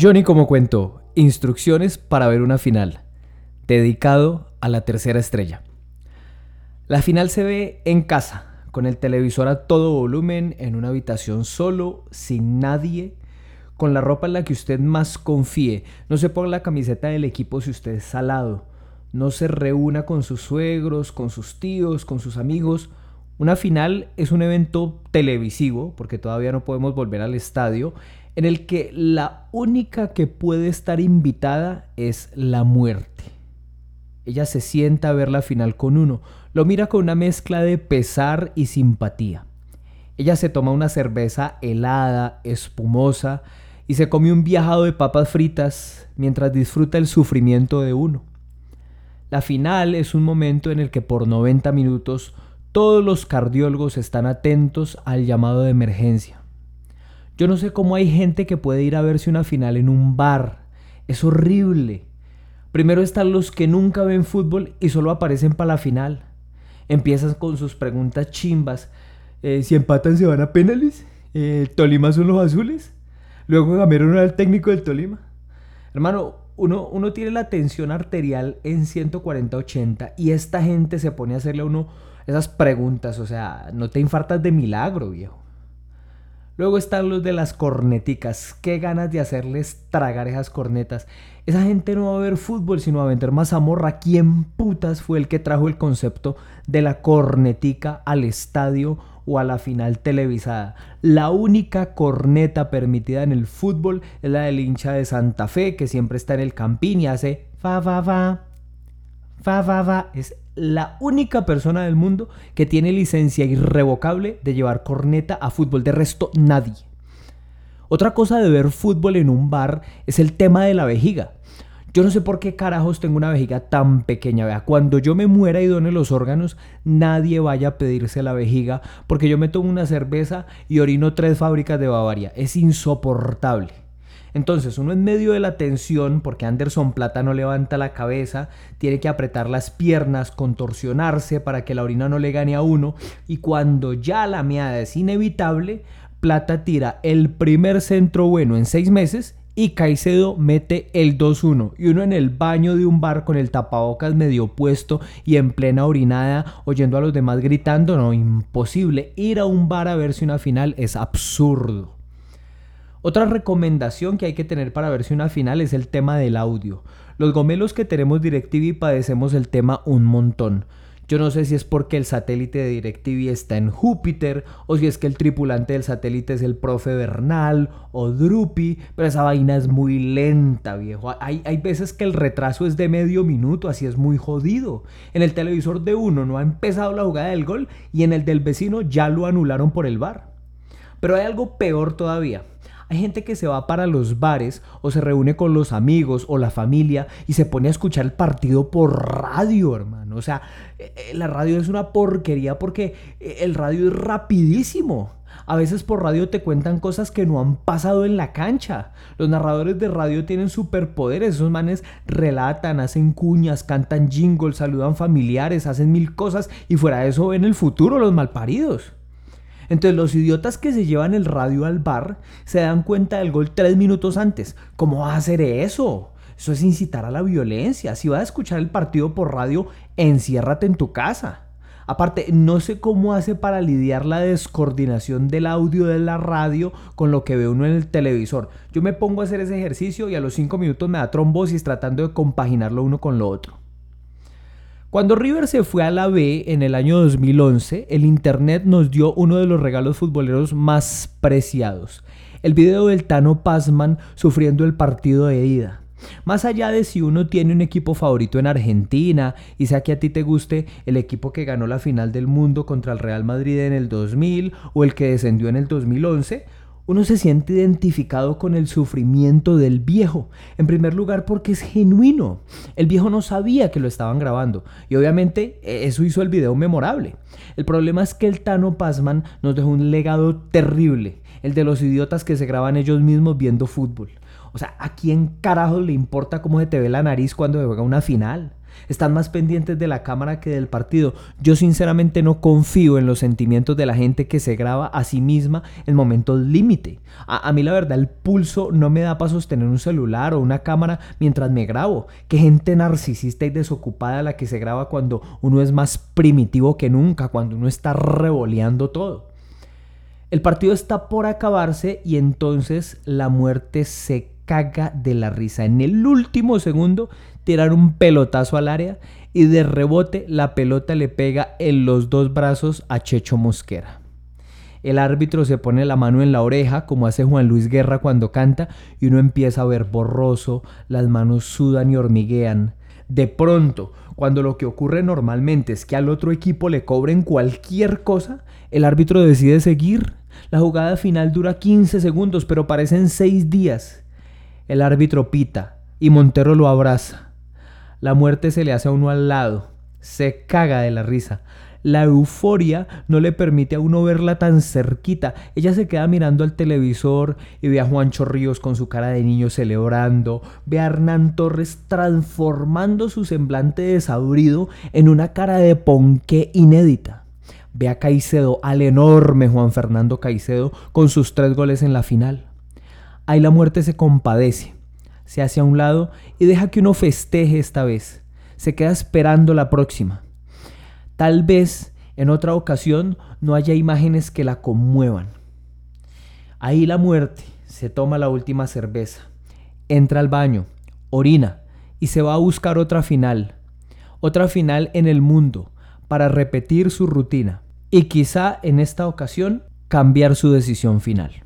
Johnny como cuento, instrucciones para ver una final, dedicado a la tercera estrella. La final se ve en casa, con el televisor a todo volumen, en una habitación solo, sin nadie, con la ropa en la que usted más confíe. No se ponga la camiseta del equipo si usted es salado. No se reúna con sus suegros, con sus tíos, con sus amigos. Una final es un evento televisivo, porque todavía no podemos volver al estadio, en el que la única que puede estar invitada es la muerte. Ella se sienta a ver la final con uno, lo mira con una mezcla de pesar y simpatía. Ella se toma una cerveza helada, espumosa, y se come un viajado de papas fritas mientras disfruta el sufrimiento de uno. La final es un momento en el que por 90 minutos todos los cardiólogos están atentos al llamado de emergencia. Yo no sé cómo hay gente que puede ir a verse una final en un bar. Es horrible. Primero están los que nunca ven fútbol y solo aparecen para la final. Empiezan con sus preguntas chimbas. Eh, si empatan se van a penales. Eh, Tolima son los azules. Luego era el técnico del Tolima. Hermano, uno, uno tiene la tensión arterial en 140-80 y esta gente se pone a hacerle a uno esas preguntas. O sea, no te infartas de milagro, viejo. Luego están los de las corneticas. Qué ganas de hacerles tragar esas cornetas. Esa gente no va a ver fútbol, sino a vender mazamorra. ¿Quién putas fue el que trajo el concepto de la cornetica al estadio o a la final televisada. La única corneta permitida en el fútbol es la del hincha de Santa Fe, que siempre está en el campín y hace fa fa fa. Fa fa fa. Es la única persona del mundo que tiene licencia irrevocable de llevar corneta a fútbol. De resto, nadie. Otra cosa de ver fútbol en un bar es el tema de la vejiga. Yo no sé por qué carajos tengo una vejiga tan pequeña. Vea, cuando yo me muera y done los órganos, nadie vaya a pedirse la vejiga porque yo me tomo una cerveza y orino tres fábricas de Bavaria. Es insoportable. Entonces, uno en medio de la tensión, porque Anderson Plata no levanta la cabeza, tiene que apretar las piernas, contorsionarse para que la orina no le gane a uno, y cuando ya la meada es inevitable, Plata tira el primer centro bueno en seis meses y Caicedo mete el 2-1 y uno en el baño de un bar con el tapabocas medio puesto y en plena orinada oyendo a los demás gritando, no, imposible. Ir a un bar a verse una final es absurdo. Otra recomendación que hay que tener para verse una final es el tema del audio. Los gomelos que tenemos DirecTV padecemos el tema un montón. Yo no sé si es porque el satélite de DirecTV está en Júpiter o si es que el tripulante del satélite es el profe Bernal o Drupi, pero esa vaina es muy lenta, viejo. Hay, hay veces que el retraso es de medio minuto, así es muy jodido. En el televisor de uno no ha empezado la jugada del gol y en el del vecino ya lo anularon por el bar. Pero hay algo peor todavía. Hay gente que se va para los bares o se reúne con los amigos o la familia y se pone a escuchar el partido por radio, hermano. O sea, eh, eh, la radio es una porquería porque eh, el radio es rapidísimo. A veces por radio te cuentan cosas que no han pasado en la cancha. Los narradores de radio tienen superpoderes. Esos manes relatan, hacen cuñas, cantan jingles, saludan familiares, hacen mil cosas y fuera de eso ven el futuro los malparidos. Entonces los idiotas que se llevan el radio al bar se dan cuenta del gol tres minutos antes. ¿Cómo va a hacer eso? Eso es incitar a la violencia. Si vas a escuchar el partido por radio, enciérrate en tu casa. Aparte, no sé cómo hace para lidiar la descoordinación del audio de la radio con lo que ve uno en el televisor. Yo me pongo a hacer ese ejercicio y a los cinco minutos me da trombosis tratando de compaginarlo uno con lo otro. Cuando River se fue a la B en el año 2011, el Internet nos dio uno de los regalos futboleros más preciados. El video del Tano Pazman sufriendo el partido de ida. Más allá de si uno tiene un equipo favorito en Argentina y sea que a ti te guste el equipo que ganó la final del mundo contra el Real Madrid en el 2000 o el que descendió en el 2011, uno se siente identificado con el sufrimiento del viejo. En primer lugar porque es genuino. El viejo no sabía que lo estaban grabando y obviamente e, eso hizo el video memorable. El problema es que el Tano Pazman nos dejó un legado terrible, el de los idiotas que se graban ellos mismos viendo fútbol. O sea, ¿a quién carajo le importa cómo se te ve la nariz cuando juega una final? están más pendientes de la cámara que del partido. Yo sinceramente no confío en los sentimientos de la gente que se graba a sí misma en momentos límite. A, mí la verdad el pulso no me da para sostener un celular o una cámara mientras me grabo. Qué gente narcisista y desocupada la que se graba cuando uno es más primitivo que nunca, cuando uno está revoleando todo. El partido está por acabarse y entonces la muerte se caga de la risa. En el último segundo tirar un pelotazo al área y de rebote la pelota le pega en los dos brazos a Checho Mosquera. El árbitro se pone la mano en la oreja, como hace Juan Luis Guerra cuando canta, y uno empieza a ver borroso, las manos sudan y hormiguean. De pronto, cuando lo que ocurre normalmente es que al otro equipo le cobren cualquier cosa, el árbitro decide seguir. La jugada final dura 15 segundos, pero parecen 6 días. El árbitro pita y Montero lo abraza. La muerte se le hace a uno al lado. Se caga de la risa. La euforia no le permite a uno verla tan cerquita. Ella se queda mirando al televisor y ve a Juancho Ríos con su cara de niño celebrando, ve a Hernán Torres transformando su semblante desabrido en una cara de ponqué inédita. Ve a Caicedo, al enorme Juan Fernando Caicedo, con sus tres goles en la final. Ahí la muerte se compadece, se hace a un lado y deja que uno festeje esta vez. Se queda esperando la próxima. Tal vez en otra ocasión no haya imágenes que la conmuevan. Ahí la muerte se toma la última cerveza, entra al baño, orina y se va a buscar otra final, otra final en el mundo para repetir su rutina y quizá en esta ocasión cambiar su decisión final.